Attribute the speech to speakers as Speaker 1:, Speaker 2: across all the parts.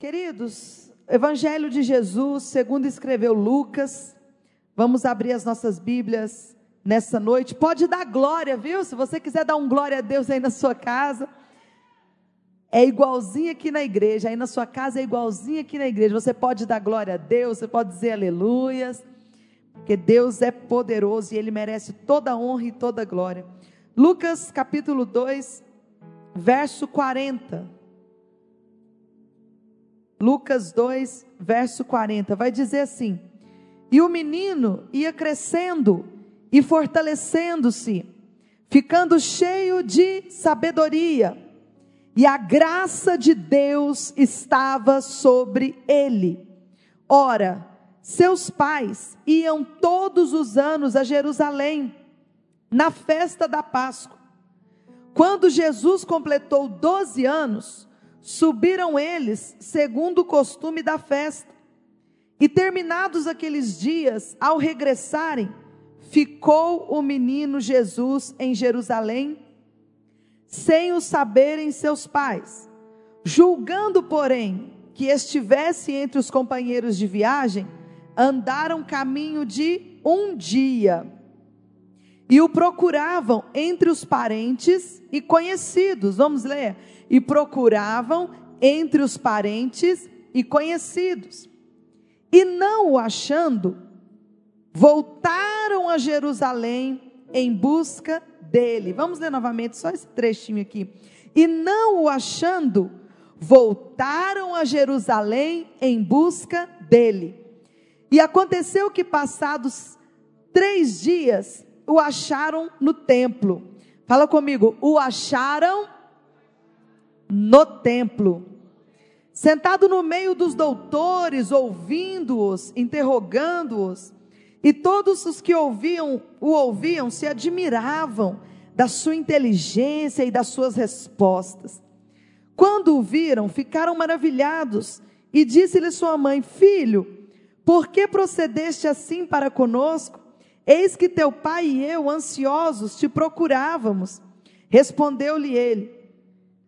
Speaker 1: Queridos, Evangelho de Jesus, segundo escreveu Lucas, vamos abrir as nossas Bíblias nessa noite. Pode dar glória, viu? Se você quiser dar um glória a Deus aí na sua casa. É igualzinho aqui na igreja, aí na sua casa é igualzinho aqui na igreja. Você pode dar glória a Deus, você pode dizer aleluias, porque Deus é poderoso e Ele merece toda honra e toda glória. Lucas capítulo 2, verso 40. Lucas 2, verso 40, vai dizer assim: E o menino ia crescendo e fortalecendo-se, ficando cheio de sabedoria, e a graça de Deus estava sobre ele. Ora, seus pais iam todos os anos a Jerusalém, na festa da Páscoa. Quando Jesus completou 12 anos, subiram eles segundo o costume da festa. E terminados aqueles dias, ao regressarem, ficou o menino Jesus em Jerusalém, sem o saberem seus pais. Julgando, porém, que estivesse entre os companheiros de viagem, andaram caminho de um dia e o procuravam entre os parentes e conhecidos. Vamos ler e procuravam entre os parentes e conhecidos. E não o achando, voltaram a Jerusalém em busca dele. Vamos ler novamente só esse trechinho aqui. E não o achando, voltaram a Jerusalém em busca dele. E aconteceu que, passados três dias, o acharam no templo. Fala comigo, o acharam no templo. Sentado no meio dos doutores, ouvindo-os, interrogando-os, e todos os que ouviam, o ouviam se admiravam da sua inteligência e das suas respostas. Quando o viram, ficaram maravilhados, e disse-lhe sua mãe: Filho, por que procedeste assim para conosco? Eis que teu pai e eu, ansiosos, te procurávamos. Respondeu-lhe ele: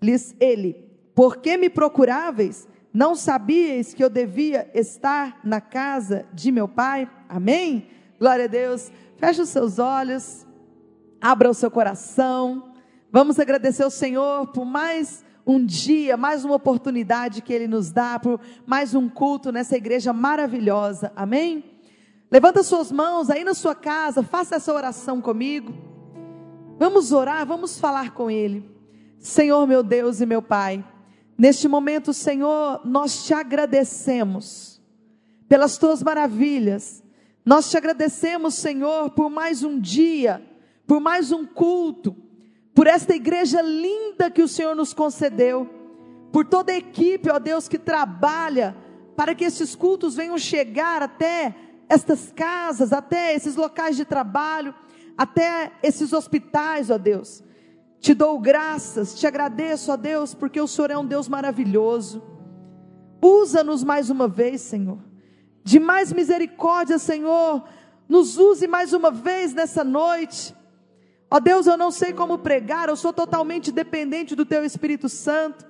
Speaker 1: lhes ele: Por que me procuráveis? Não sabíeis que eu devia estar na casa de meu pai? Amém? Glória a Deus. Feche os seus olhos, abra o seu coração. Vamos agradecer ao Senhor por mais um dia, mais uma oportunidade que Ele nos dá, por mais um culto nessa igreja maravilhosa. Amém? Levanta suas mãos aí na sua casa, faça essa oração comigo. Vamos orar, vamos falar com Ele. Senhor meu Deus e meu Pai, neste momento, Senhor, nós te agradecemos pelas tuas maravilhas. Nós te agradecemos, Senhor, por mais um dia, por mais um culto, por esta igreja linda que o Senhor nos concedeu, por toda a equipe, ó Deus, que trabalha para que esses cultos venham chegar até estas casas, até esses locais de trabalho, até esses hospitais, ó Deus. Te dou graças, te agradeço, ó Deus, porque o Senhor é um Deus maravilhoso. Usa-nos mais uma vez, Senhor. De mais misericórdia, Senhor. Nos use mais uma vez nessa noite. Ó Deus, eu não sei como pregar, eu sou totalmente dependente do Teu Espírito Santo.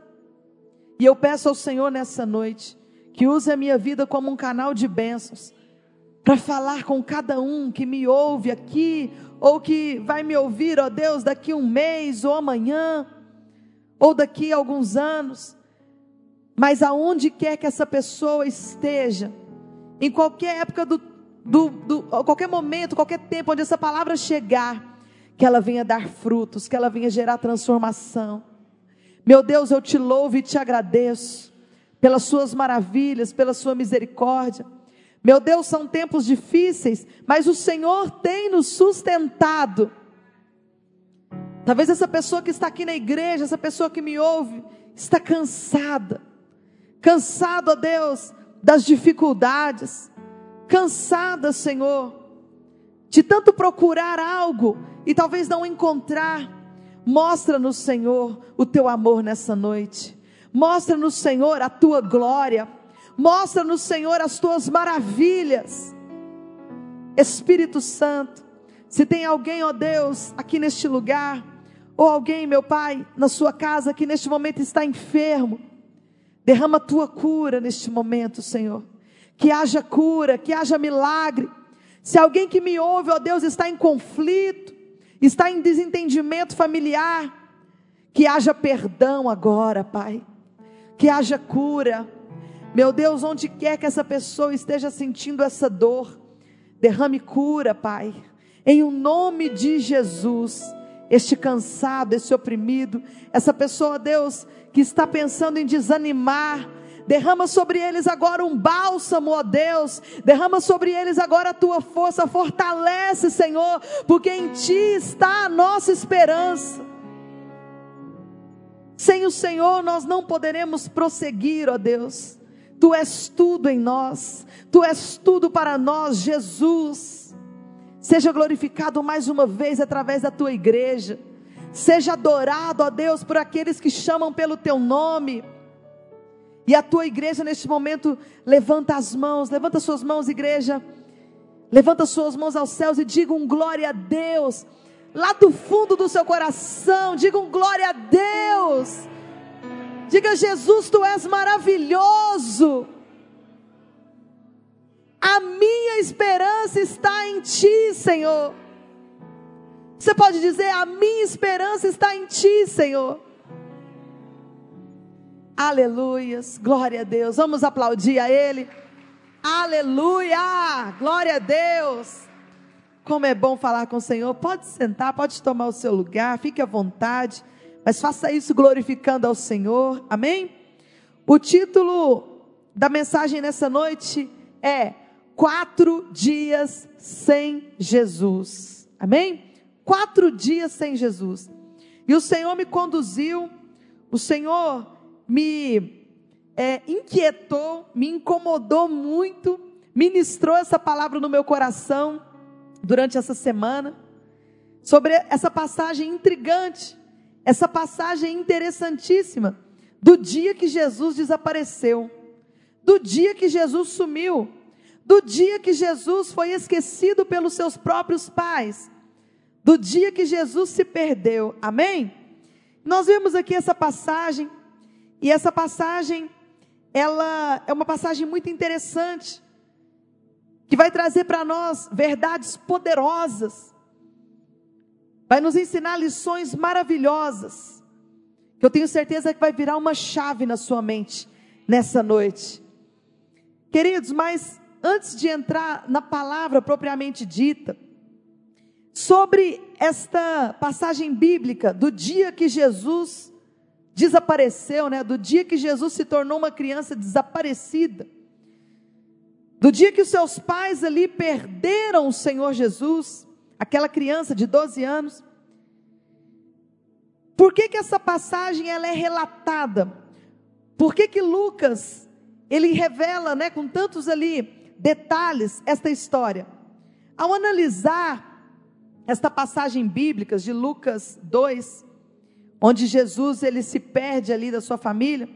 Speaker 1: E eu peço ao Senhor nessa noite que use a minha vida como um canal de bênçãos para falar com cada um que me ouve aqui ou que vai me ouvir, ó Deus, daqui um mês ou amanhã, ou daqui alguns anos, mas aonde quer que essa pessoa esteja, em qualquer época do, do, do qualquer momento, qualquer tempo onde essa palavra chegar, que ela venha dar frutos, que ela venha gerar transformação. Meu Deus, eu te louvo e te agradeço pelas suas maravilhas, pela sua misericórdia. Meu Deus, são tempos difíceis, mas o Senhor tem nos sustentado. Talvez essa pessoa que está aqui na igreja, essa pessoa que me ouve, está cansada. Cansado, ó Deus, das dificuldades. Cansada, Senhor, de tanto procurar algo e talvez não encontrar. Mostra-nos, Senhor, o teu amor nessa noite. Mostra-nos, Senhor, a tua glória. Mostra-nos, Senhor, as tuas maravilhas. Espírito Santo, se tem alguém, ó Deus, aqui neste lugar, ou alguém, meu Pai, na sua casa que neste momento está enfermo, Derrama a tua cura neste momento, Senhor. Que haja cura, que haja milagre. Se alguém que me ouve, ó Deus, está em conflito, está em desentendimento familiar, que haja perdão agora, Pai. Que haja cura. Meu Deus, onde quer que essa pessoa esteja sentindo essa dor, derrame cura, Pai. Em o nome de Jesus, este cansado, este oprimido, essa pessoa, Deus, que está pensando em desanimar, Derrama sobre eles agora um bálsamo, ó Deus. Derrama sobre eles agora a tua força. Fortalece, Senhor, porque em ti está a nossa esperança. Sem o Senhor nós não poderemos prosseguir, ó Deus. Tu és tudo em nós. Tu és tudo para nós, Jesus. Seja glorificado mais uma vez através da tua igreja. Seja adorado, ó Deus, por aqueles que chamam pelo teu nome. E a tua igreja neste momento levanta as mãos, levanta suas mãos, igreja. Levanta suas mãos aos céus e diga um glória a Deus lá do fundo do seu coração, digam glória a Deus. Diga, Jesus, tu és maravilhoso. A minha esperança está em ti, Senhor. Você pode dizer: A minha esperança está em ti, Senhor. Aleluias, glória a Deus. Vamos aplaudir a Ele. Aleluia, glória a Deus. Como é bom falar com o Senhor. Pode sentar, pode tomar o seu lugar, fique à vontade, mas faça isso glorificando ao Senhor. Amém? O título da mensagem nessa noite é Quatro Dias Sem Jesus. Amém? Quatro dias sem Jesus. E o Senhor me conduziu, o Senhor me é, inquietou, me incomodou muito, ministrou essa palavra no meu coração durante essa semana, sobre essa passagem intrigante, essa passagem interessantíssima, do dia que Jesus desapareceu, do dia que Jesus sumiu, do dia que Jesus foi esquecido pelos seus próprios pais, do dia que Jesus se perdeu, amém? Nós vemos aqui essa passagem, e essa passagem, ela é uma passagem muito interessante, que vai trazer para nós verdades poderosas, vai nos ensinar lições maravilhosas, que eu tenho certeza que vai virar uma chave na sua mente nessa noite. Queridos, mas antes de entrar na palavra propriamente dita, sobre esta passagem bíblica do dia que Jesus desapareceu, né? Do dia que Jesus se tornou uma criança desaparecida. Do dia que os seus pais ali perderam o Senhor Jesus, aquela criança de 12 anos. Por que que essa passagem ela é relatada? Por que que Lucas ele revela, né, com tantos ali detalhes esta história? Ao analisar esta passagem bíblica de Lucas 2, onde Jesus ele se perde ali da sua família,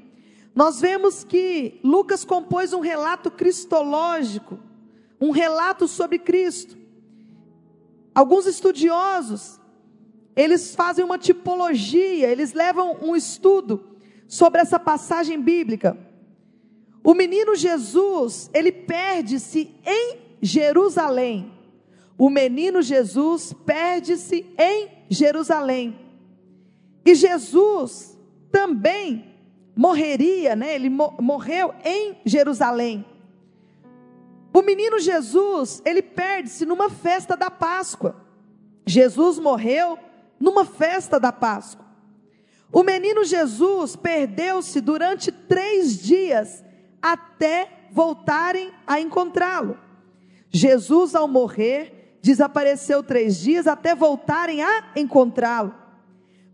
Speaker 1: nós vemos que Lucas compôs um relato cristológico, um relato sobre Cristo. Alguns estudiosos, eles fazem uma tipologia, eles levam um estudo sobre essa passagem bíblica. O menino Jesus, ele perde-se em Jerusalém. O menino Jesus perde-se em Jerusalém. E Jesus também morreria, né? Ele morreu em Jerusalém. O menino Jesus, ele perde-se numa festa da Páscoa. Jesus morreu numa festa da Páscoa. O menino Jesus perdeu-se durante três dias até voltarem a encontrá-lo. Jesus, ao morrer, desapareceu três dias até voltarem a encontrá-lo.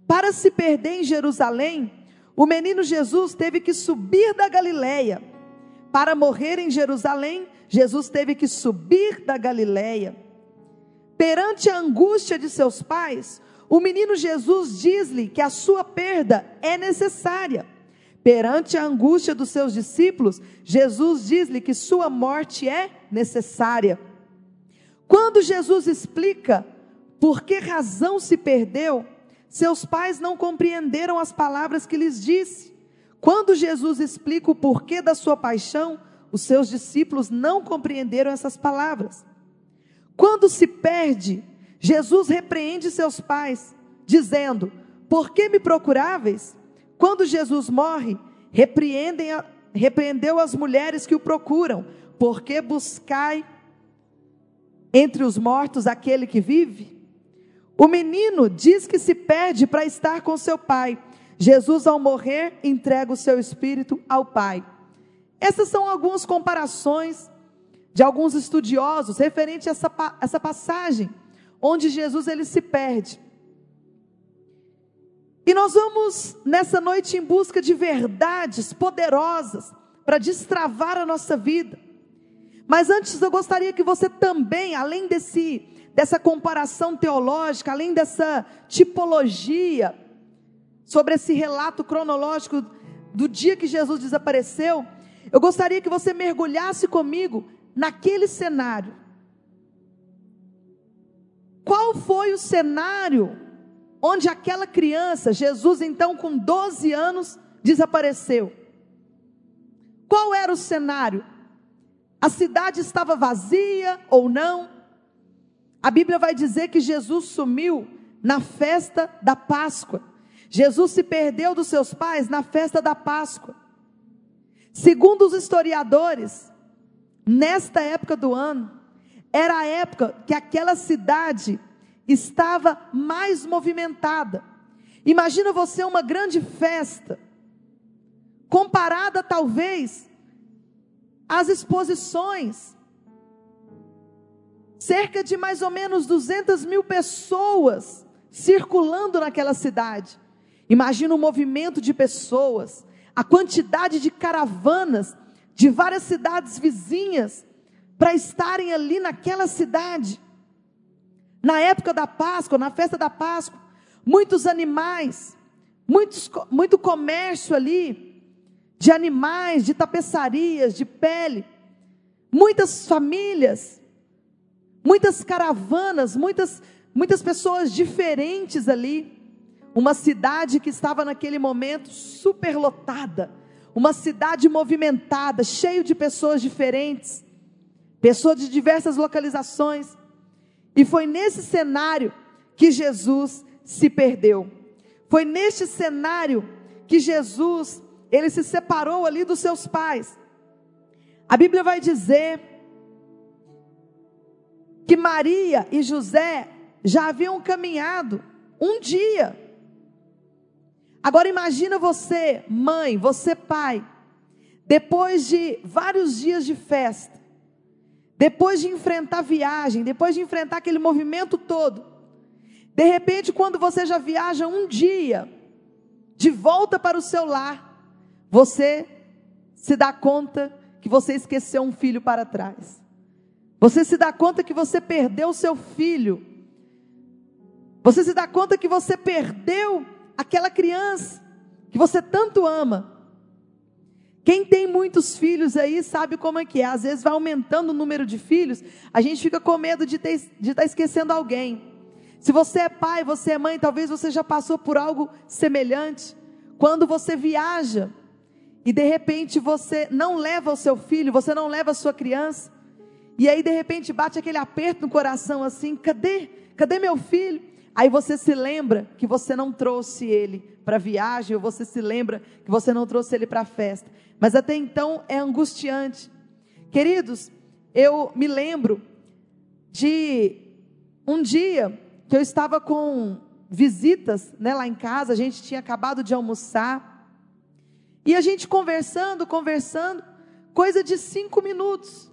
Speaker 1: Para se perder em Jerusalém, o menino Jesus teve que subir da Galileia. Para morrer em Jerusalém, Jesus teve que subir da Galileia. Perante a angústia de seus pais, o menino Jesus diz-lhe que a sua perda é necessária. Perante a angústia dos seus discípulos, Jesus diz-lhe que sua morte é necessária. Quando Jesus explica por que razão se perdeu, seus pais não compreenderam as palavras que lhes disse. Quando Jesus explica o porquê da sua paixão, os seus discípulos não compreenderam essas palavras. Quando se perde, Jesus repreende seus pais, dizendo: Por que me procuráveis? Quando Jesus morre, repreendem a, repreendeu as mulheres que o procuram, porque buscai entre os mortos aquele que vive? O menino diz que se perde para estar com seu pai. Jesus, ao morrer, entrega o seu espírito ao Pai. Essas são algumas comparações de alguns estudiosos referente a essa, essa passagem, onde Jesus ele se perde. E nós vamos nessa noite em busca de verdades poderosas para destravar a nossa vida. Mas antes eu gostaria que você também, além desse dessa comparação teológica, além dessa tipologia sobre esse relato cronológico do dia que Jesus desapareceu, eu gostaria que você mergulhasse comigo naquele cenário. Qual foi o cenário onde aquela criança, Jesus então com 12 anos, desapareceu? Qual era o cenário? A cidade estava vazia ou não? A Bíblia vai dizer que Jesus sumiu na festa da Páscoa. Jesus se perdeu dos seus pais na festa da Páscoa. Segundo os historiadores, nesta época do ano, era a época que aquela cidade estava mais movimentada. Imagina você uma grande festa comparada talvez às exposições. Cerca de mais ou menos 200 mil pessoas circulando naquela cidade. Imagina o movimento de pessoas, a quantidade de caravanas de várias cidades vizinhas para estarem ali naquela cidade. Na época da Páscoa, na festa da Páscoa, muitos animais, muitos, muito comércio ali, de animais, de tapeçarias, de pele, muitas famílias, muitas caravanas, muitas, muitas pessoas diferentes ali. Uma cidade que estava naquele momento superlotada, uma cidade movimentada, cheio de pessoas diferentes, pessoas de diversas localizações. E foi nesse cenário que Jesus se perdeu. Foi neste cenário que Jesus ele se separou ali dos seus pais. A Bíblia vai dizer que Maria e José já haviam caminhado um dia. Agora imagina você, mãe, você pai, depois de vários dias de festa, depois de enfrentar viagem, depois de enfrentar aquele movimento todo, de repente, quando você já viaja um dia de volta para o seu lar, você se dá conta que você esqueceu um filho para trás. Você se dá conta que você perdeu o seu filho. Você se dá conta que você perdeu aquela criança que você tanto ama. Quem tem muitos filhos aí sabe como é que é. Às vezes vai aumentando o número de filhos, a gente fica com medo de, ter, de estar tá esquecendo alguém. Se você é pai, você é mãe, talvez você já passou por algo semelhante. Quando você viaja, e de repente você não leva o seu filho, você não leva a sua criança, e aí de repente bate aquele aperto no coração assim: cadê? Cadê meu filho? Aí você se lembra que você não trouxe ele para a viagem, ou você se lembra que você não trouxe ele para a festa. Mas até então é angustiante. Queridos, eu me lembro de um dia que eu estava com visitas né, lá em casa, a gente tinha acabado de almoçar. E a gente conversando, conversando, coisa de cinco minutos,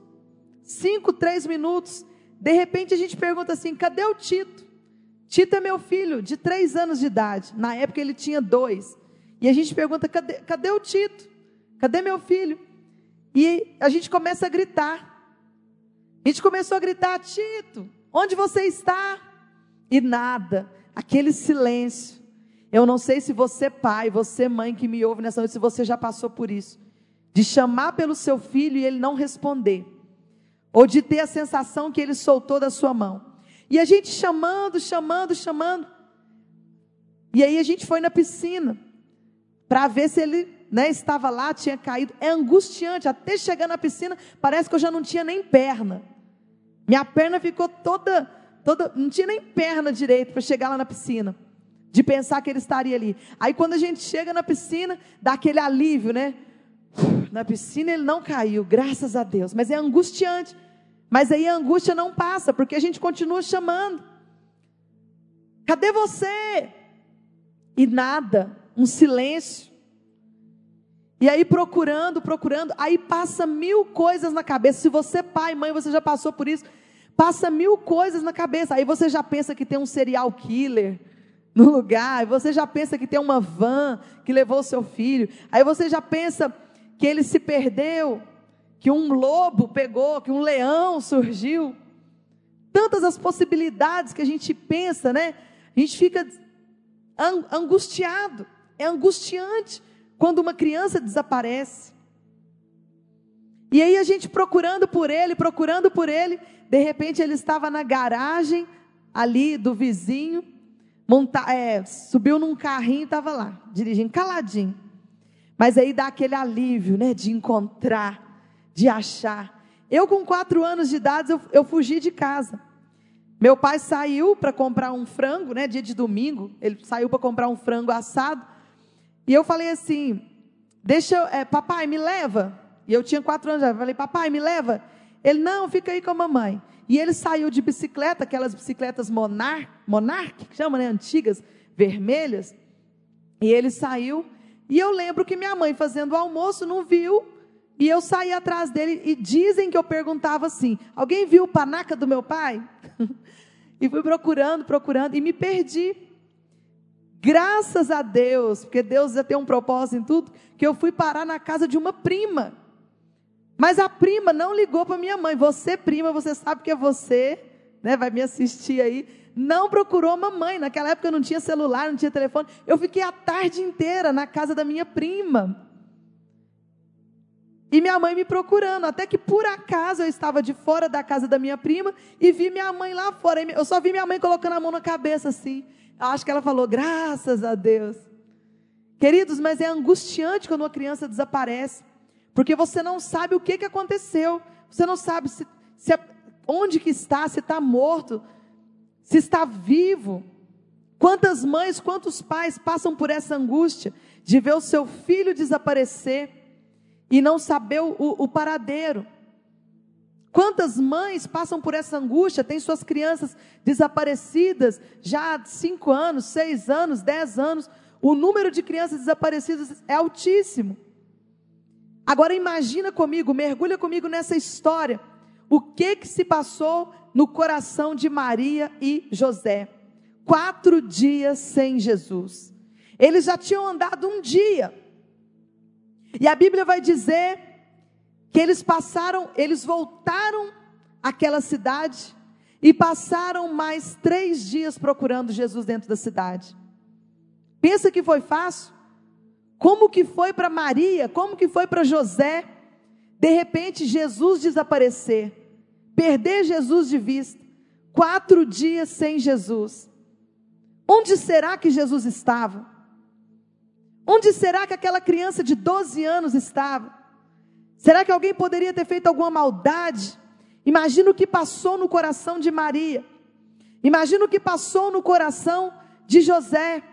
Speaker 1: cinco, três minutos. De repente a gente pergunta assim: cadê o Tito? Tito é meu filho, de três anos de idade. Na época ele tinha dois. E a gente pergunta: cadê, cadê o Tito? Cadê meu filho? E a gente começa a gritar. A gente começou a gritar: Tito, onde você está? E nada, aquele silêncio. Eu não sei se você, pai, você, mãe que me ouve nessa noite, se você já passou por isso. De chamar pelo seu filho e ele não responder. Ou de ter a sensação que ele soltou da sua mão. E a gente chamando, chamando, chamando. E aí a gente foi na piscina para ver se ele né, estava lá, tinha caído. É angustiante, até chegar na piscina, parece que eu já não tinha nem perna. Minha perna ficou toda, toda, não tinha nem perna direito para chegar lá na piscina. De pensar que ele estaria ali. Aí quando a gente chega na piscina, dá aquele alívio, né? Na piscina ele não caiu, graças a Deus. Mas é angustiante. Mas aí a angústia não passa, porque a gente continua chamando. Cadê você? E nada, um silêncio. E aí procurando, procurando, aí passa mil coisas na cabeça. Se você, pai, mãe, você já passou por isso, passa mil coisas na cabeça. Aí você já pensa que tem um serial killer no lugar, você já pensa que tem uma van que levou seu filho, aí você já pensa que ele se perdeu, que um lobo pegou, que um leão surgiu. Tantas as possibilidades que a gente pensa, né? A gente fica angustiado, é angustiante quando uma criança desaparece. E aí a gente procurando por ele, procurando por ele, de repente ele estava na garagem ali do vizinho, monta, é, subiu num carrinho e estava lá, dirigindo caladinho. Mas aí dá aquele alívio, né, de encontrar, de achar. Eu com quatro anos de idade eu, eu fugi de casa. Meu pai saiu para comprar um frango, né, dia de domingo, ele saiu para comprar um frango assado. E eu falei assim: Deixa eu, é, papai, me leva. E eu tinha quatro anos, eu falei, papai, me leva. Ele, não, fica aí com a mamãe. E ele saiu de bicicleta, aquelas bicicletas Monarch, Monarch que chama, né, antigas, vermelhas. E ele saiu. E eu lembro que minha mãe, fazendo o almoço, não viu. E eu saí atrás dele. E dizem que eu perguntava assim: alguém viu o panaca do meu pai? e fui procurando, procurando, e me perdi. Graças a Deus, porque Deus já tem um propósito em tudo, que eu fui parar na casa de uma prima. Mas a prima não ligou para minha mãe. Você, prima, você sabe que é você, né? Vai me assistir aí. Não procurou a mamãe. Naquela época não tinha celular, não tinha telefone. Eu fiquei a tarde inteira na casa da minha prima. E minha mãe me procurando, até que por acaso eu estava de fora da casa da minha prima e vi minha mãe lá fora. Eu só vi minha mãe colocando a mão na cabeça assim. Acho que ela falou, graças a Deus. Queridos, mas é angustiante quando uma criança desaparece, porque você não sabe o que, que aconteceu, você não sabe se, se onde que está, se está morto, se está vivo. Quantas mães, quantos pais passam por essa angústia de ver o seu filho desaparecer e não saber o, o paradeiro? Quantas mães passam por essa angústia, têm suas crianças desaparecidas já há cinco anos, seis anos, dez anos. O número de crianças desaparecidas é altíssimo. Agora imagina comigo, mergulha comigo nessa história. O que que se passou no coração de Maria e José? Quatro dias sem Jesus. Eles já tinham andado um dia. E a Bíblia vai dizer que eles passaram, eles voltaram àquela cidade e passaram mais três dias procurando Jesus dentro da cidade. Pensa que foi fácil? Como que foi para Maria? Como que foi para José? De repente Jesus desaparecer, perder Jesus de vista, quatro dias sem Jesus. Onde será que Jesus estava? Onde será que aquela criança de 12 anos estava? Será que alguém poderia ter feito alguma maldade? Imagina o que passou no coração de Maria. Imagina o que passou no coração de José.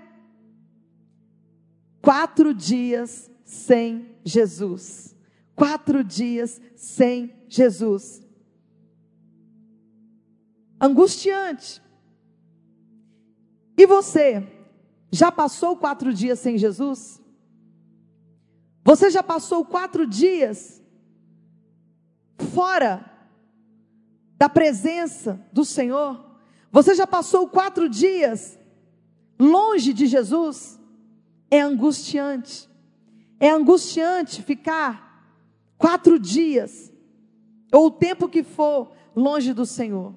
Speaker 1: Quatro dias sem Jesus. Quatro dias sem Jesus. Angustiante. E você, já passou quatro dias sem Jesus? Você já passou quatro dias fora da presença do Senhor? Você já passou quatro dias longe de Jesus? É angustiante. É angustiante ficar quatro dias, ou o tempo que for, longe do Senhor.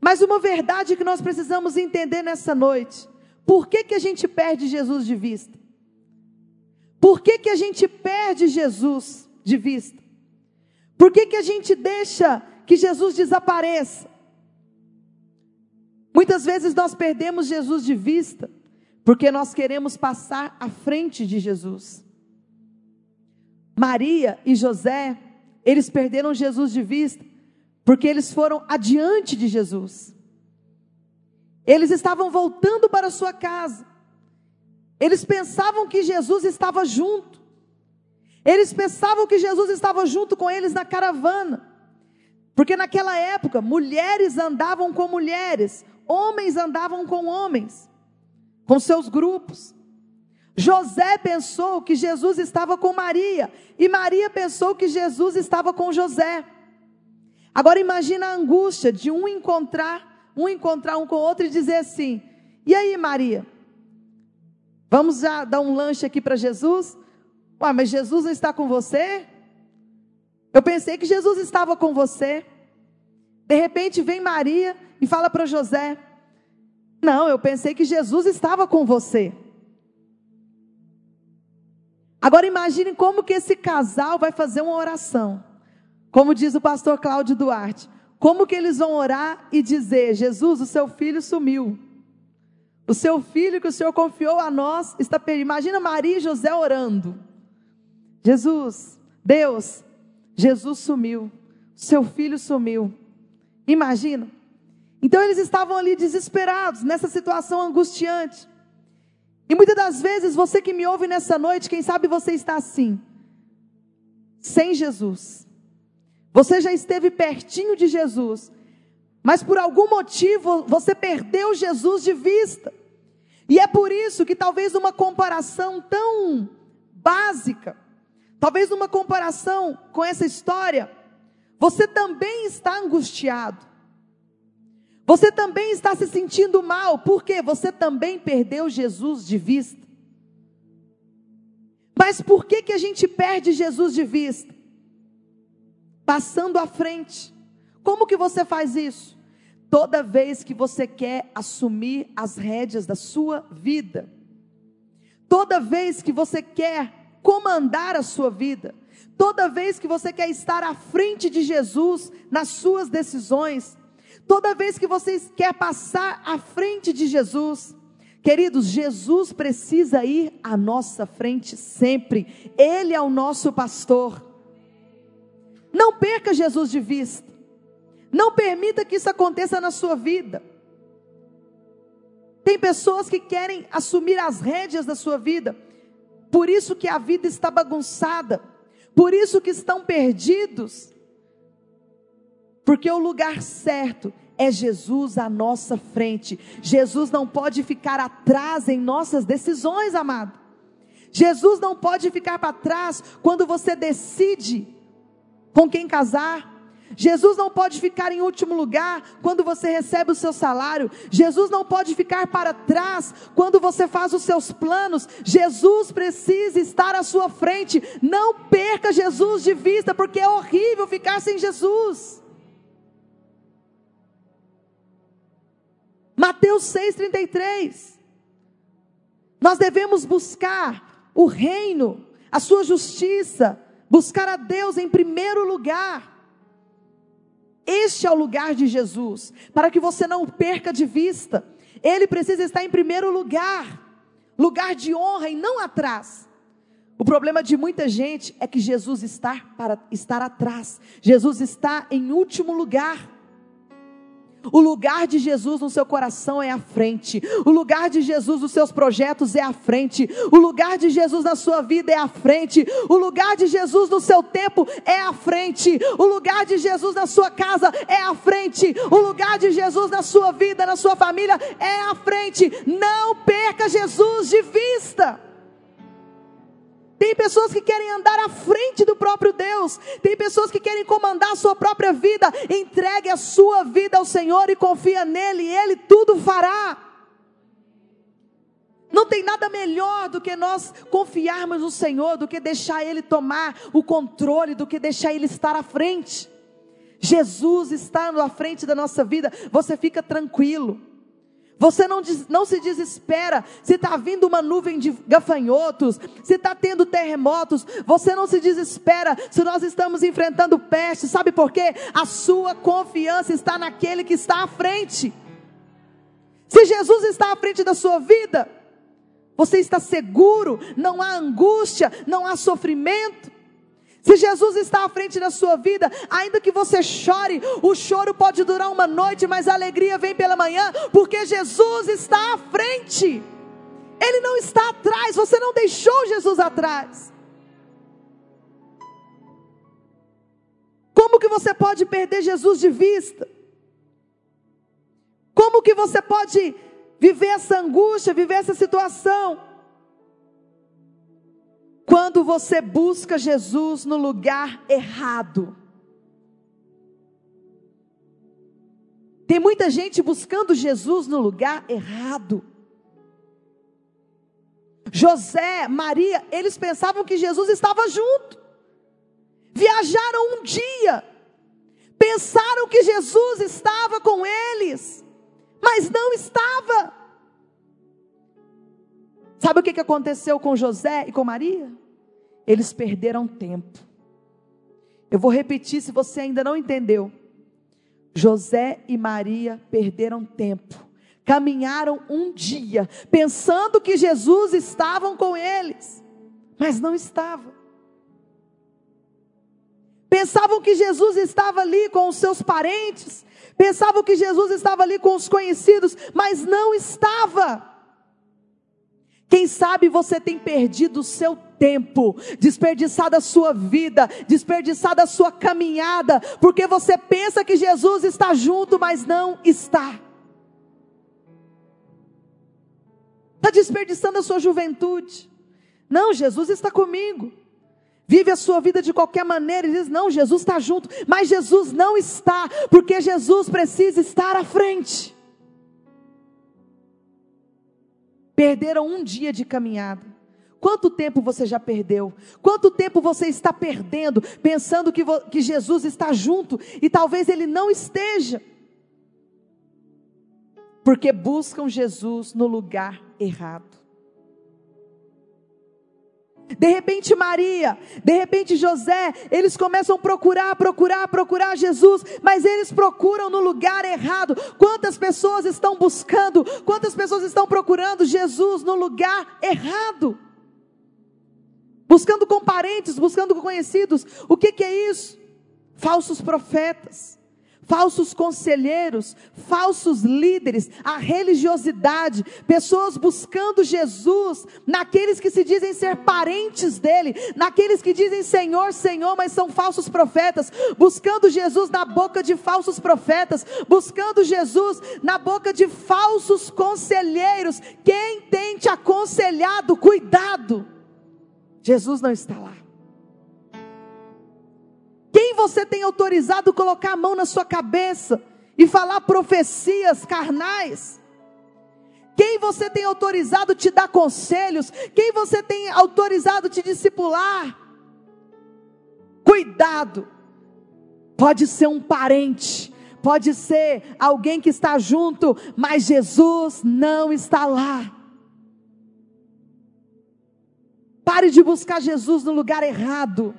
Speaker 1: Mas uma verdade que nós precisamos entender nessa noite: por que, que a gente perde Jesus de vista? Por que, que a gente perde Jesus de vista? Por que, que a gente deixa que Jesus desapareça? Muitas vezes nós perdemos Jesus de vista, porque nós queremos passar à frente de Jesus. Maria e José, eles perderam Jesus de vista, porque eles foram adiante de Jesus. Eles estavam voltando para sua casa. Eles pensavam que Jesus estava junto. Eles pensavam que Jesus estava junto com eles na caravana. Porque naquela época, mulheres andavam com mulheres, homens andavam com homens, com seus grupos. José pensou que Jesus estava com Maria, e Maria pensou que Jesus estava com José. Agora imagina a angústia de um encontrar, um encontrar um com o outro e dizer assim: "E aí, Maria? Vamos já dar um lanche aqui para Jesus? Ué, mas Jesus não está com você? Eu pensei que Jesus estava com você. De repente vem Maria e fala para José: Não, eu pensei que Jesus estava com você. Agora imagine como que esse casal vai fazer uma oração. Como diz o pastor Cláudio Duarte, como que eles vão orar e dizer: Jesus, o seu filho sumiu. O seu filho que o Senhor confiou a nós está perdido. Imagina Maria e José orando. Jesus, Deus, Jesus sumiu. Seu filho sumiu. Imagina. Então eles estavam ali desesperados, nessa situação angustiante. E muitas das vezes, você que me ouve nessa noite, quem sabe você está assim, sem Jesus. Você já esteve pertinho de Jesus, mas por algum motivo você perdeu Jesus de vista. E é por isso que talvez uma comparação tão básica, talvez uma comparação com essa história, você também está angustiado. Você também está se sentindo mal, porque você também perdeu Jesus de vista. Mas por que, que a gente perde Jesus de vista? Passando à frente. Como que você faz isso? Toda vez que você quer assumir as rédeas da sua vida. Toda vez que você quer comandar a sua vida. Toda vez que você quer estar à frente de Jesus nas suas decisões, Toda vez que vocês quer passar à frente de Jesus, queridos, Jesus precisa ir à nossa frente sempre. Ele é o nosso pastor. Não perca Jesus de vista. Não permita que isso aconteça na sua vida. Tem pessoas que querem assumir as rédeas da sua vida. Por isso que a vida está bagunçada. Por isso que estão perdidos. Porque o lugar certo é Jesus à nossa frente. Jesus não pode ficar atrás em nossas decisões, amado. Jesus não pode ficar para trás quando você decide com quem casar. Jesus não pode ficar em último lugar quando você recebe o seu salário. Jesus não pode ficar para trás quando você faz os seus planos. Jesus precisa estar à sua frente. Não perca Jesus de vista, porque é horrível ficar sem Jesus. Mateus 6,33. Nós devemos buscar o reino, a sua justiça, buscar a Deus em primeiro lugar. Este é o lugar de Jesus, para que você não perca de vista. Ele precisa estar em primeiro lugar, lugar de honra e não atrás. O problema de muita gente é que Jesus está para estar atrás. Jesus está em último lugar. O lugar de Jesus no seu coração é a frente. O lugar de Jesus nos seus projetos é a frente. O lugar de Jesus na sua vida é a frente. O lugar de Jesus no seu tempo é a frente. O lugar de Jesus na sua casa é a frente. O lugar de Jesus na sua vida, na sua família é a frente. Não perca Jesus de vista. Tem pessoas que querem andar à frente do próprio Deus. Tem pessoas que querem comandar a sua própria vida. Entregue a sua vida ao Senhor e confia nele, e ele tudo fará. Não tem nada melhor do que nós confiarmos no Senhor, do que deixar Ele tomar o controle, do que deixar Ele estar à frente. Jesus estando à frente da nossa vida, você fica tranquilo. Você não, não se desespera se está vindo uma nuvem de gafanhotos, se está tendo terremotos. Você não se desespera se nós estamos enfrentando peste. Sabe por quê? A sua confiança está naquele que está à frente. Se Jesus está à frente da sua vida, Você está seguro, não há angústia, não há sofrimento. Se Jesus está à frente da sua vida, ainda que você chore, o choro pode durar uma noite, mas a alegria vem pela manhã, porque Jesus está à frente. Ele não está atrás, você não deixou Jesus atrás. Como que você pode perder Jesus de vista? Como que você pode viver essa angústia, viver essa situação? Quando você busca Jesus no lugar errado. Tem muita gente buscando Jesus no lugar errado. José, Maria, eles pensavam que Jesus estava junto. Viajaram um dia. Pensaram que Jesus estava com eles, mas não estava. Sabe o que aconteceu com José e com Maria? Eles perderam tempo. Eu vou repetir se você ainda não entendeu. José e Maria perderam tempo. Caminharam um dia, pensando que Jesus estava com eles, mas não estava. Pensavam que Jesus estava ali com os seus parentes, pensavam que Jesus estava ali com os conhecidos, mas não estava. Quem sabe você tem perdido o seu tempo, desperdiçado a sua vida, desperdiçado a sua caminhada, porque você pensa que Jesus está junto, mas não está. Está desperdiçando a sua juventude. Não, Jesus está comigo. Vive a sua vida de qualquer maneira e diz: Não, Jesus está junto. Mas Jesus não está, porque Jesus precisa estar à frente. Perderam um dia de caminhada. Quanto tempo você já perdeu? Quanto tempo você está perdendo, pensando que, que Jesus está junto e talvez ele não esteja? Porque buscam Jesus no lugar errado. De repente Maria, de repente José, eles começam a procurar, procurar, procurar Jesus, mas eles procuram no lugar errado. Quantas pessoas estão buscando, quantas pessoas estão procurando Jesus no lugar errado? Buscando com parentes, buscando com conhecidos. O que, que é isso? Falsos profetas falsos conselheiros, falsos líderes, a religiosidade, pessoas buscando Jesus naqueles que se dizem ser parentes dele, naqueles que dizem Senhor, Senhor, mas são falsos profetas, buscando Jesus na boca de falsos profetas, buscando Jesus na boca de falsos conselheiros. Quem tem te aconselhado, cuidado. Jesus não está lá. Quem você tem autorizado colocar a mão na sua cabeça e falar profecias carnais? Quem você tem autorizado te dar conselhos? Quem você tem autorizado te discipular? Cuidado. Pode ser um parente, pode ser alguém que está junto, mas Jesus não está lá. Pare de buscar Jesus no lugar errado.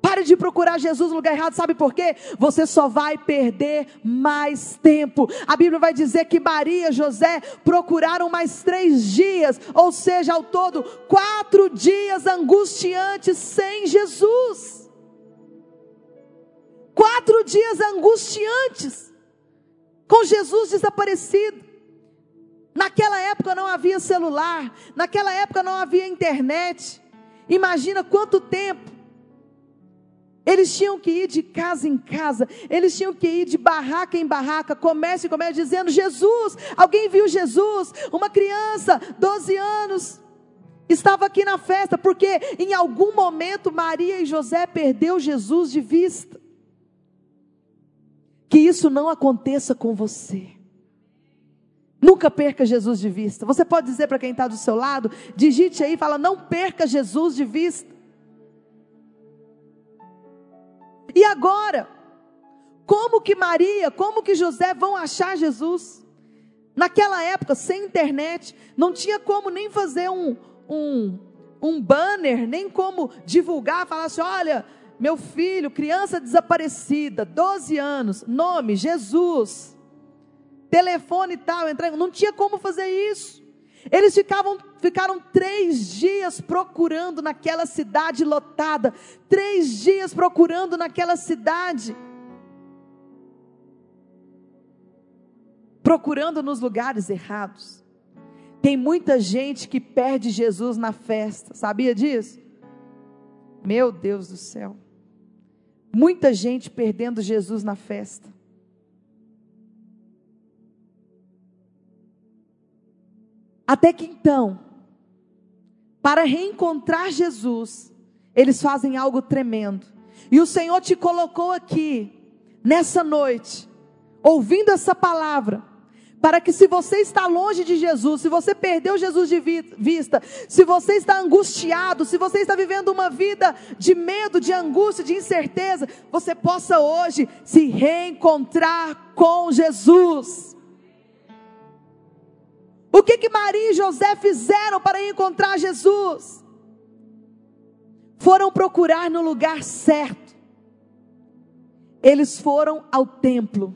Speaker 1: Pare de procurar Jesus no lugar errado, sabe por quê? Você só vai perder mais tempo. A Bíblia vai dizer que Maria e José procuraram mais três dias, ou seja, ao todo, quatro dias angustiantes sem Jesus. Quatro dias angustiantes, com Jesus desaparecido. Naquela época não havia celular, naquela época não havia internet. Imagina quanto tempo eles tinham que ir de casa em casa, eles tinham que ir de barraca em barraca, comércio em comércio, dizendo: Jesus, alguém viu Jesus? Uma criança, 12 anos, estava aqui na festa, porque em algum momento Maria e José perdeu Jesus de vista. Que isso não aconteça com você. Nunca perca Jesus de vista. Você pode dizer para quem está do seu lado, digite aí, fala: não perca Jesus de vista. E agora? Como que Maria, como que José vão achar Jesus? Naquela época, sem internet, não tinha como nem fazer um, um, um banner, nem como divulgar, falar assim: olha, meu filho, criança desaparecida, 12 anos, nome, Jesus, telefone e tal, entrar. não tinha como fazer isso. Eles ficavam, ficaram três dias procurando naquela cidade lotada, três dias procurando naquela cidade, procurando nos lugares errados. Tem muita gente que perde Jesus na festa, sabia disso? Meu Deus do céu. Muita gente perdendo Jesus na festa. Até que então, para reencontrar Jesus, eles fazem algo tremendo. E o Senhor te colocou aqui, nessa noite, ouvindo essa palavra, para que se você está longe de Jesus, se você perdeu Jesus de vista, se você está angustiado, se você está vivendo uma vida de medo, de angústia, de incerteza, você possa hoje se reencontrar com Jesus. O que que Maria e José fizeram para encontrar Jesus? Foram procurar no lugar certo. Eles foram ao templo.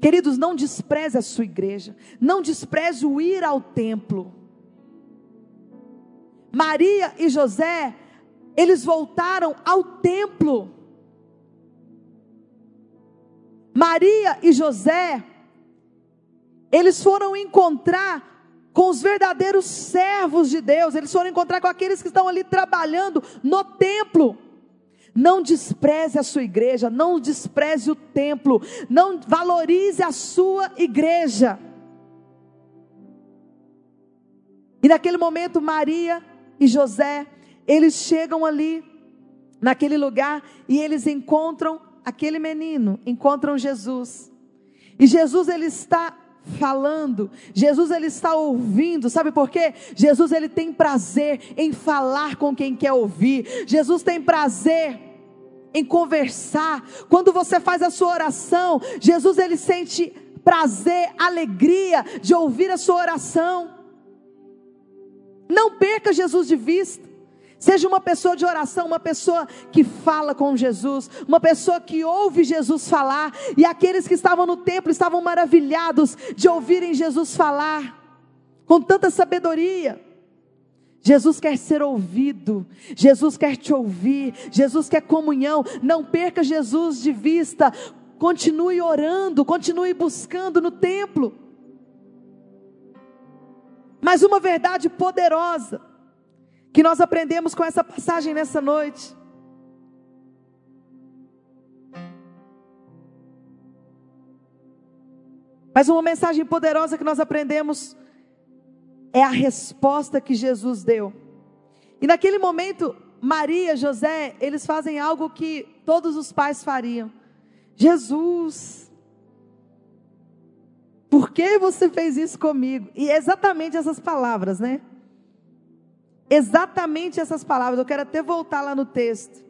Speaker 1: Queridos, não despreze a sua igreja, não despreze o ir ao templo. Maria e José, eles voltaram ao templo. Maria e José, eles foram encontrar com os verdadeiros servos de Deus, eles foram encontrar com aqueles que estão ali trabalhando no templo. Não despreze a sua igreja, não despreze o templo, não valorize a sua igreja. E naquele momento, Maria e José, eles chegam ali, naquele lugar, e eles encontram aquele menino, encontram Jesus. E Jesus, ele está falando. Jesus ele está ouvindo, sabe por quê? Jesus ele tem prazer em falar com quem quer ouvir. Jesus tem prazer em conversar. Quando você faz a sua oração, Jesus ele sente prazer, alegria de ouvir a sua oração. Não perca Jesus de vista. Seja uma pessoa de oração, uma pessoa que fala com Jesus, uma pessoa que ouve Jesus falar. E aqueles que estavam no templo estavam maravilhados de ouvirem Jesus falar, com tanta sabedoria. Jesus quer ser ouvido, Jesus quer te ouvir, Jesus quer comunhão. Não perca Jesus de vista, continue orando, continue buscando no templo. Mas uma verdade poderosa que nós aprendemos com essa passagem nessa noite. Mas uma mensagem poderosa que nós aprendemos é a resposta que Jesus deu. E naquele momento, Maria, José, eles fazem algo que todos os pais fariam. Jesus, por que você fez isso comigo? E é exatamente essas palavras, né? Exatamente essas palavras. Eu quero até voltar lá no texto.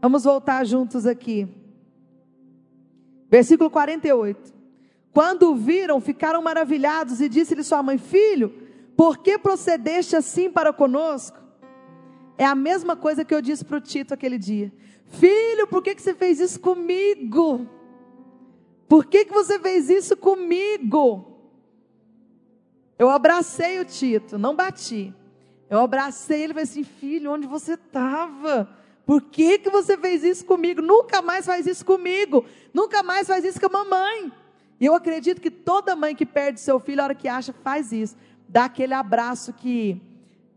Speaker 1: Vamos voltar juntos aqui. Versículo 48. Quando o viram, ficaram maravilhados e disse-lhe sua mãe: Filho, por que procedeste assim para conosco? É a mesma coisa que eu disse para o Tito aquele dia: Filho, por que, que você fez isso comigo? Por que, que você fez isso comigo? Eu abracei o Tito, não bati. Eu abracei ele e falei assim: Filho, onde você estava? Por que, que você fez isso comigo? Nunca mais faz isso comigo. Nunca mais faz isso com a mamãe. E eu acredito que toda mãe que perde seu filho, a hora que acha, faz isso. Dá aquele abraço que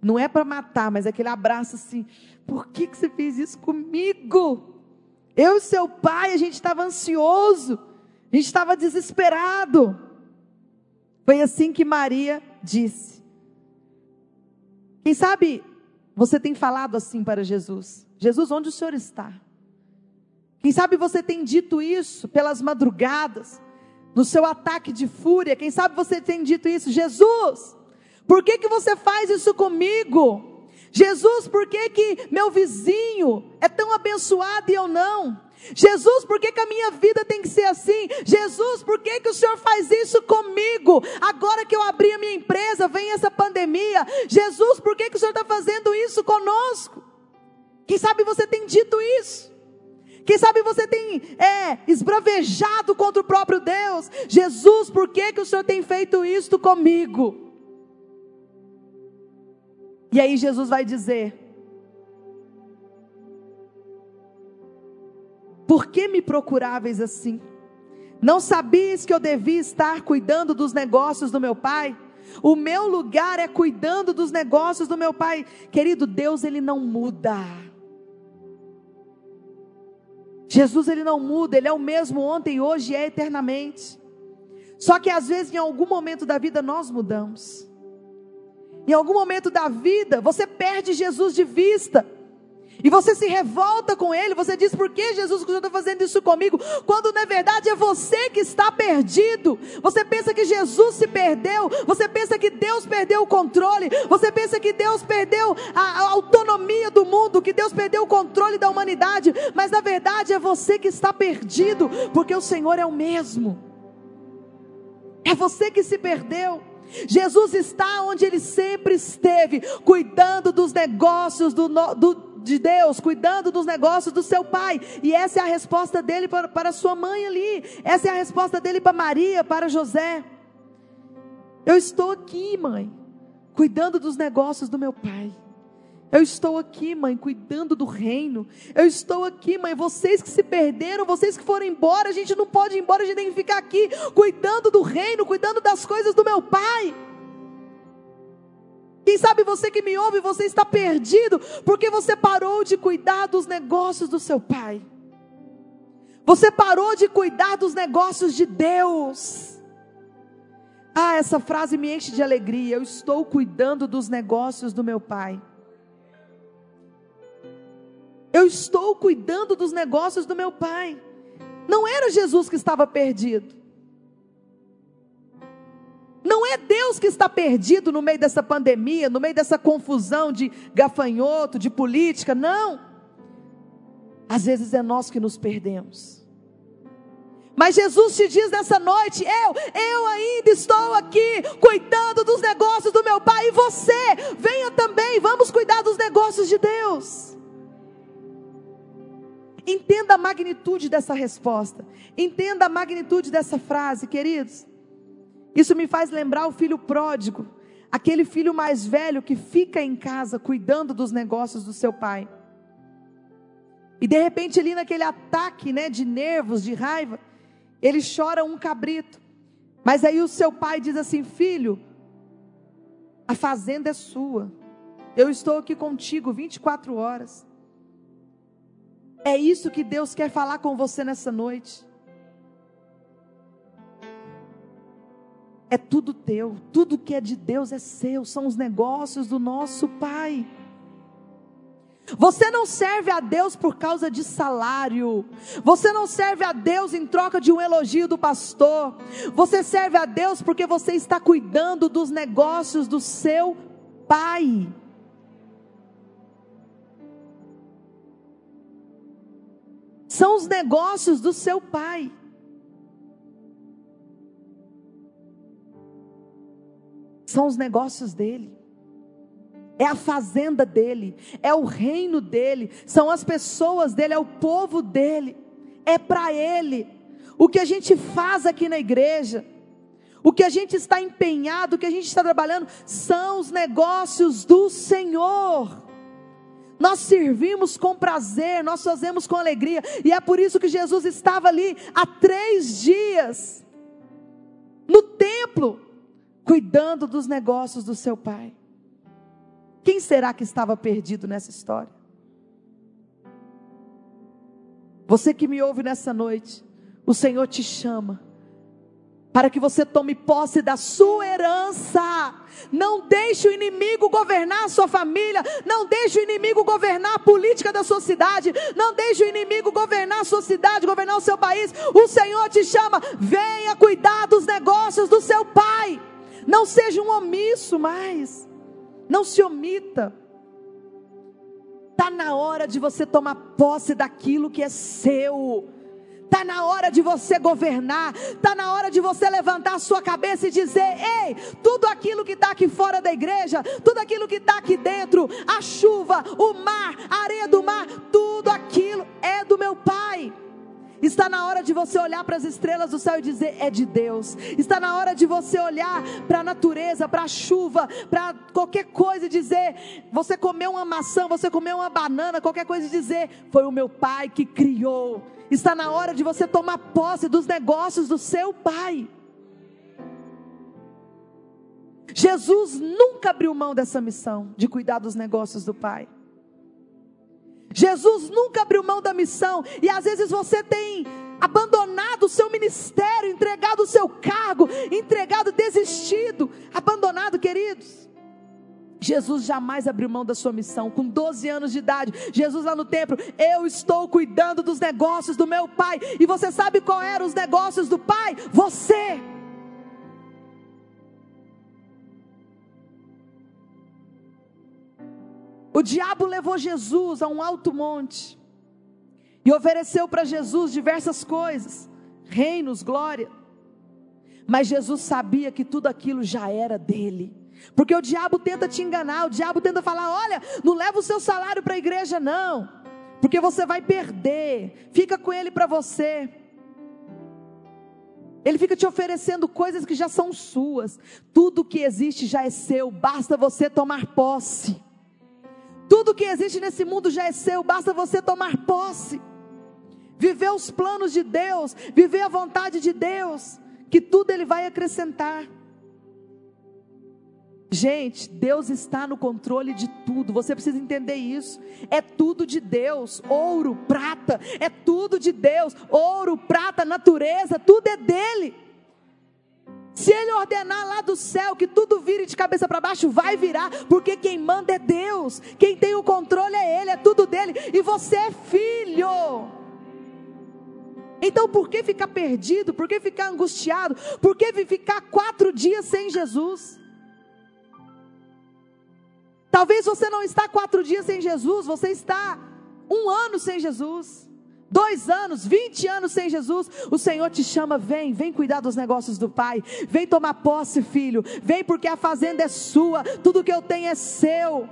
Speaker 1: não é para matar, mas é aquele abraço assim: por que, que você fez isso comigo? Eu e seu pai, a gente estava ansioso, a gente estava desesperado. Foi assim que Maria disse. Quem sabe você tem falado assim para Jesus: Jesus, onde o Senhor está? Quem sabe você tem dito isso pelas madrugadas, no seu ataque de fúria. Quem sabe você tem dito isso, Jesus, por que, que você faz isso comigo? Jesus, por que, que meu vizinho é tão abençoado e eu não? Jesus, por que, que a minha vida tem que ser assim? Jesus, por que, que o Senhor faz isso comigo? Agora que eu abri a minha empresa, vem essa pandemia. Jesus, por que, que o Senhor está fazendo isso conosco? Quem sabe você tem dito isso? Quem sabe você tem é, esbravejado contra o próprio Deus. Jesus, por que, que o Senhor tem feito isto comigo? E aí Jesus vai dizer: Por que me procuráveis assim? Não sabias que eu devia estar cuidando dos negócios do meu pai? O meu lugar é cuidando dos negócios do meu pai. Querido, Deus ele não muda. Jesus ele não muda, ele é o mesmo ontem, hoje e é eternamente. Só que às vezes em algum momento da vida nós mudamos. Em algum momento da vida você perde Jesus de vista. E você se revolta com ele, você diz, por que Jesus está fazendo isso comigo? Quando na verdade é você que está perdido. Você pensa que Jesus se perdeu, você pensa que Deus perdeu o controle, você pensa que Deus perdeu a, a autonomia do mundo, que Deus perdeu o controle da humanidade, mas na verdade é você que está perdido, porque o Senhor é o mesmo. É você que se perdeu. Jesus está onde ele sempre esteve, cuidando dos negócios do, do de Deus, cuidando dos negócios do seu pai. E essa é a resposta dele para, para sua mãe ali. Essa é a resposta dele para Maria, para José. Eu estou aqui, mãe, cuidando dos negócios do meu pai. Eu estou aqui, mãe, cuidando do reino. Eu estou aqui, mãe. Vocês que se perderam, vocês que foram embora, a gente não pode ir embora, a gente tem que ficar aqui, cuidando do reino, cuidando das coisas do meu pai. Quem sabe você que me ouve, você está perdido, porque você parou de cuidar dos negócios do seu pai. Você parou de cuidar dos negócios de Deus. Ah, essa frase me enche de alegria. Eu estou cuidando dos negócios do meu pai. Eu estou cuidando dos negócios do meu pai. Não era Jesus que estava perdido. Não é Deus que está perdido no meio dessa pandemia, no meio dessa confusão de gafanhoto, de política, não. Às vezes é nós que nos perdemos. Mas Jesus te diz nessa noite: eu, eu ainda estou aqui cuidando dos negócios do meu Pai, e você, venha também, vamos cuidar dos negócios de Deus. Entenda a magnitude dessa resposta, entenda a magnitude dessa frase, queridos. Isso me faz lembrar o filho pródigo, aquele filho mais velho que fica em casa cuidando dos negócios do seu pai. E de repente, ali naquele ataque né, de nervos, de raiva, ele chora um cabrito. Mas aí o seu pai diz assim: Filho, a fazenda é sua. Eu estou aqui contigo 24 horas. É isso que Deus quer falar com você nessa noite. É tudo teu, tudo que é de Deus é seu, são os negócios do nosso Pai. Você não serve a Deus por causa de salário. Você não serve a Deus em troca de um elogio do pastor. Você serve a Deus porque você está cuidando dos negócios do seu pai. São os negócios do seu pai. São os negócios dele. É a fazenda dele, é o reino dele, são as pessoas dele, é o povo dele, é para ele. O que a gente faz aqui na igreja, o que a gente está empenhado, o que a gente está trabalhando, são os negócios do Senhor. Nós servimos com prazer, nós fazemos com alegria, e é por isso que Jesus estava ali há três dias, no templo, cuidando dos negócios do seu pai. Quem será que estava perdido nessa história? Você que me ouve nessa noite, o Senhor te chama para que você tome posse da sua herança. Não deixe o inimigo governar a sua família, não deixe o inimigo governar a política da sua cidade, não deixe o inimigo governar a sua cidade, governar o seu país. O Senhor te chama, venha cuidar dos negócios do seu pai. Não seja um omisso mais. Não se omita. Está na hora de você tomar posse daquilo que é seu. Está na hora de você governar. Está na hora de você levantar a sua cabeça e dizer: Ei, tudo aquilo que está aqui fora da igreja, tudo aquilo que está aqui dentro, a chuva, o mar, a areia do mar, tudo aquilo é do meu Pai. Está na hora de você olhar para as estrelas do céu e dizer: é de Deus. Está na hora de você olhar para a natureza, para a chuva, para qualquer coisa e dizer: você comeu uma maçã, você comeu uma banana, qualquer coisa e dizer: foi o meu pai que criou. Está na hora de você tomar posse dos negócios do seu pai. Jesus nunca abriu mão dessa missão de cuidar dos negócios do Pai. Jesus nunca abriu mão da missão, e às vezes você tem abandonado o seu ministério, entregado o seu cargo, entregado, desistido, abandonado, queridos. Jesus jamais abriu mão da sua missão. Com 12 anos de idade, Jesus lá no templo, eu estou cuidando dos negócios do meu pai. E você sabe qual eram os negócios do pai? Você. O diabo levou Jesus a um alto monte e ofereceu para Jesus diversas coisas, reinos, glória. Mas Jesus sabia que tudo aquilo já era dele. Porque o diabo tenta te enganar, o diabo tenta falar: olha, não leva o seu salário para a igreja, não, porque você vai perder, fica com ele para você. Ele fica te oferecendo coisas que já são suas, tudo que existe já é seu, basta você tomar posse. Tudo que existe nesse mundo já é seu, basta você tomar posse. Viver os planos de Deus, viver a vontade de Deus, que tudo Ele vai acrescentar. Gente, Deus está no controle de tudo, você precisa entender isso. É tudo de Deus, ouro, prata, é tudo de Deus, ouro, prata, natureza, tudo é dele. Se ele ordenar lá do céu que tudo vire de cabeça para baixo, vai virar, porque quem manda é Deus, quem tem o controle é Ele, é tudo dele, e você é filho. Então por que ficar perdido? Por que ficar angustiado? Por que ficar quatro dias sem Jesus? Talvez você não está quatro dias sem Jesus, você está um ano sem Jesus dois anos, vinte anos sem Jesus, o Senhor te chama, vem, vem cuidar dos negócios do Pai, vem tomar posse, filho, vem porque a fazenda é sua, tudo que eu tenho é seu.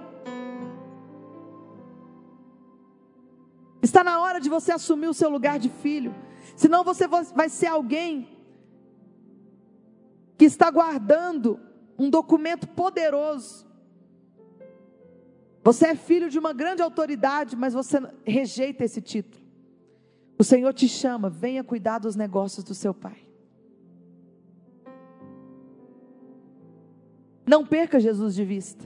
Speaker 1: Está na hora de você assumir o seu lugar de filho, senão você vai ser alguém que está guardando um documento poderoso. Você é filho de uma grande autoridade, mas você rejeita esse título. O Senhor te chama, venha cuidar dos negócios do seu pai. Não perca Jesus de vista.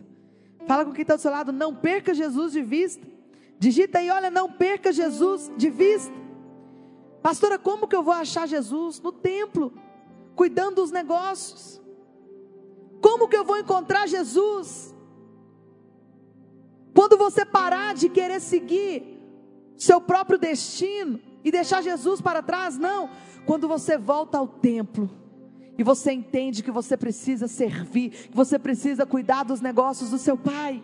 Speaker 1: Fala com quem está do seu lado, não perca Jesus de vista. Digita aí, olha, não perca Jesus de vista. Pastora, como que eu vou achar Jesus? No templo, cuidando dos negócios. Como que eu vou encontrar Jesus? Quando você parar de querer seguir seu próprio destino, e deixar Jesus para trás, não. Quando você volta ao templo e você entende que você precisa servir, que você precisa cuidar dos negócios do seu pai.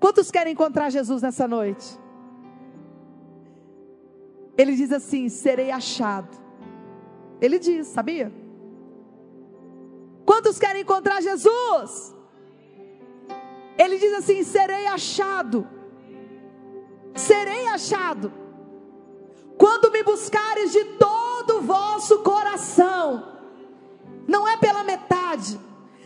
Speaker 1: Quantos querem encontrar Jesus nessa noite? Ele diz assim: serei achado. Ele diz, sabia? Quantos querem encontrar Jesus? Ele diz assim: serei achado. Serei achado. Quando me buscares de todo o vosso coração, não é pela metade,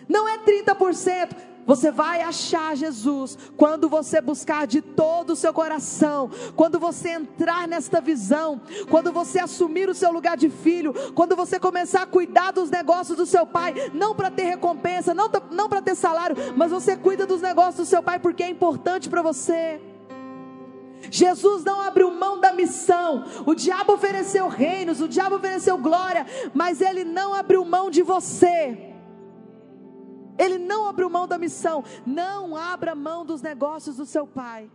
Speaker 1: não é 30%, você vai achar Jesus quando você buscar de todo o seu coração, quando você entrar nesta visão, quando você assumir o seu lugar de filho, quando você começar a cuidar dos negócios do seu pai, não para ter recompensa, não, não para ter salário, mas você cuida dos negócios do seu pai porque é importante para você. Jesus não abriu mão da missão. O diabo ofereceu reinos, o diabo ofereceu glória, mas ele não abriu mão de você. Ele não abriu mão da missão. Não abra mão dos negócios do seu pai.